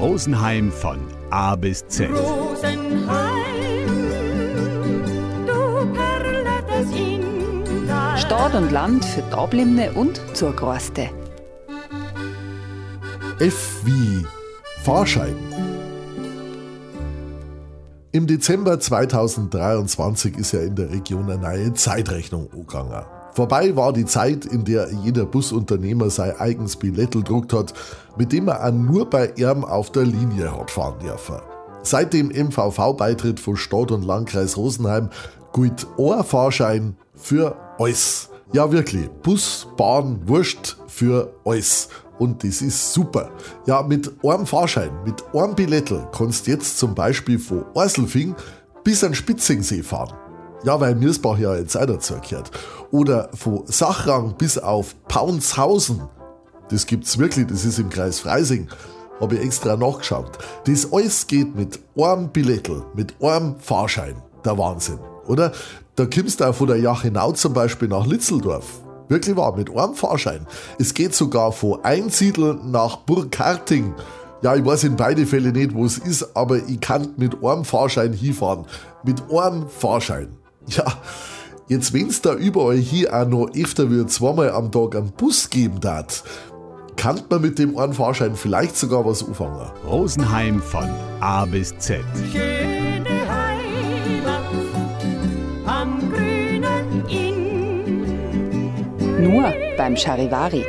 Rosenheim von A bis Z. Stadt und Land für Dablimne und Zurgroste. F wie Fahrschein. Im Dezember 2023 ist ja in der Region eine neue Zeitrechnung angegangen. Vorbei war die Zeit, in der jeder Busunternehmer sein eigenes Billettel druckt hat, mit dem er auch nur bei ihm auf der Linie hat fahren dürfen. Seit dem MVV-Beitritt von Stadt und Landkreis Rosenheim gilt ein Fahrschein für alles. Ja, wirklich. Bus, Bahn, Wurst für alles. Und das ist super. Ja, mit einem Fahrschein, mit einem Billettel kannst du jetzt zum Beispiel von Orselfing bis an Spitzingsee fahren. Ja, weil Mirsbach ja jetzt auch dazu gehört. Oder von Sachrang bis auf Paunshausen. Das gibt's wirklich, das ist im Kreis Freising. Habe ich extra nachgeschaut. Das alles geht mit einem Billettel, mit einem Fahrschein. Der Wahnsinn, oder? Da kommst du auch von der Jachenau zum Beispiel nach Litzeldorf. Wirklich wahr, mit einem Fahrschein. Es geht sogar von Einsiedel nach Burgharting. Ja, ich weiß in beide Fälle nicht, wo es ist, aber ich kann mit einem Fahrschein hinfahren. Mit einem Fahrschein. Ja, jetzt wenn's da überall hier auch noch öfter wie zweimal am Tag einen Bus geben darf, kann man mit dem einen Fahrschein vielleicht sogar was anfangen. Rosenheim von A bis Z. Schöne Heimat am grünen Inn. Nur beim Charivari.